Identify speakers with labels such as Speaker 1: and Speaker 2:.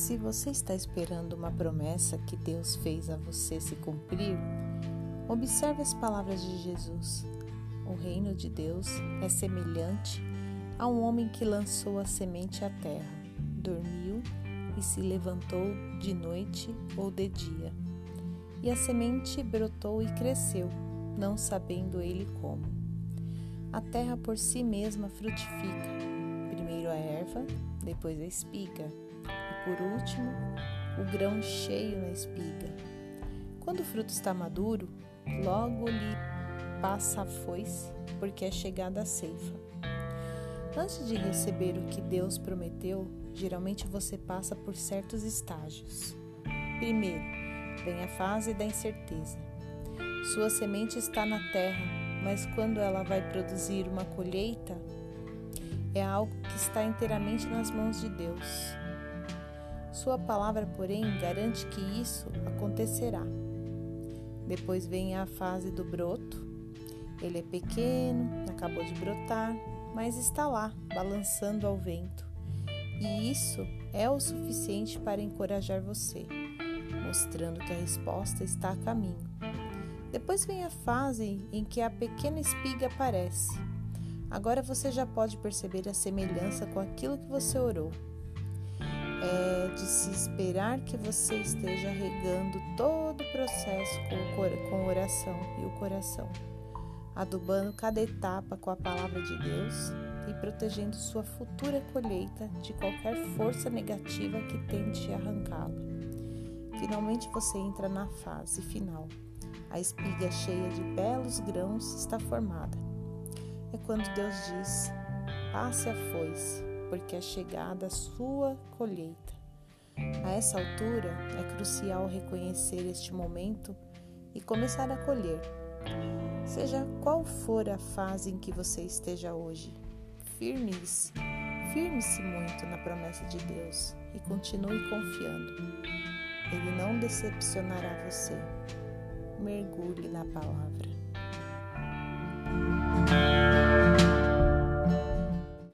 Speaker 1: Se você está esperando uma promessa que Deus fez a você se cumprir, observe as palavras de Jesus. O reino de Deus é semelhante a um homem que lançou a semente à terra, dormiu e se levantou de noite ou de dia. E a semente brotou e cresceu, não sabendo ele como. A terra por si mesma frutifica, primeiro a erva, depois a espiga por último, o grão cheio na espiga. Quando o fruto está maduro, logo lhe passa a foice, porque é chegada a ceifa. Antes de receber o que Deus prometeu, geralmente você passa por certos estágios. Primeiro, vem a fase da incerteza. Sua semente está na terra, mas quando ela vai produzir uma colheita, é algo que está inteiramente nas mãos de Deus. Sua palavra, porém, garante que isso acontecerá. Depois vem a fase do broto. Ele é pequeno, acabou de brotar, mas está lá, balançando ao vento. E isso é o suficiente para encorajar você, mostrando que a resposta está a caminho. Depois vem a fase em que a pequena espiga aparece. Agora você já pode perceber a semelhança com aquilo que você orou de se esperar que você esteja regando todo o processo com, com oração e o coração, adubando cada etapa com a palavra de Deus e protegendo sua futura colheita de qualquer força negativa que tente arrancá-la. Finalmente você entra na fase final. A espiga cheia de belos grãos está formada. É quando Deus diz: passe a foice, porque é chegada a sua colheita. A essa altura, é crucial reconhecer este momento e começar a colher. Seja qual for a fase em que você esteja hoje, firme-se, firme-se muito na promessa de Deus e continue confiando. Ele não decepcionará você. Mergulhe na palavra.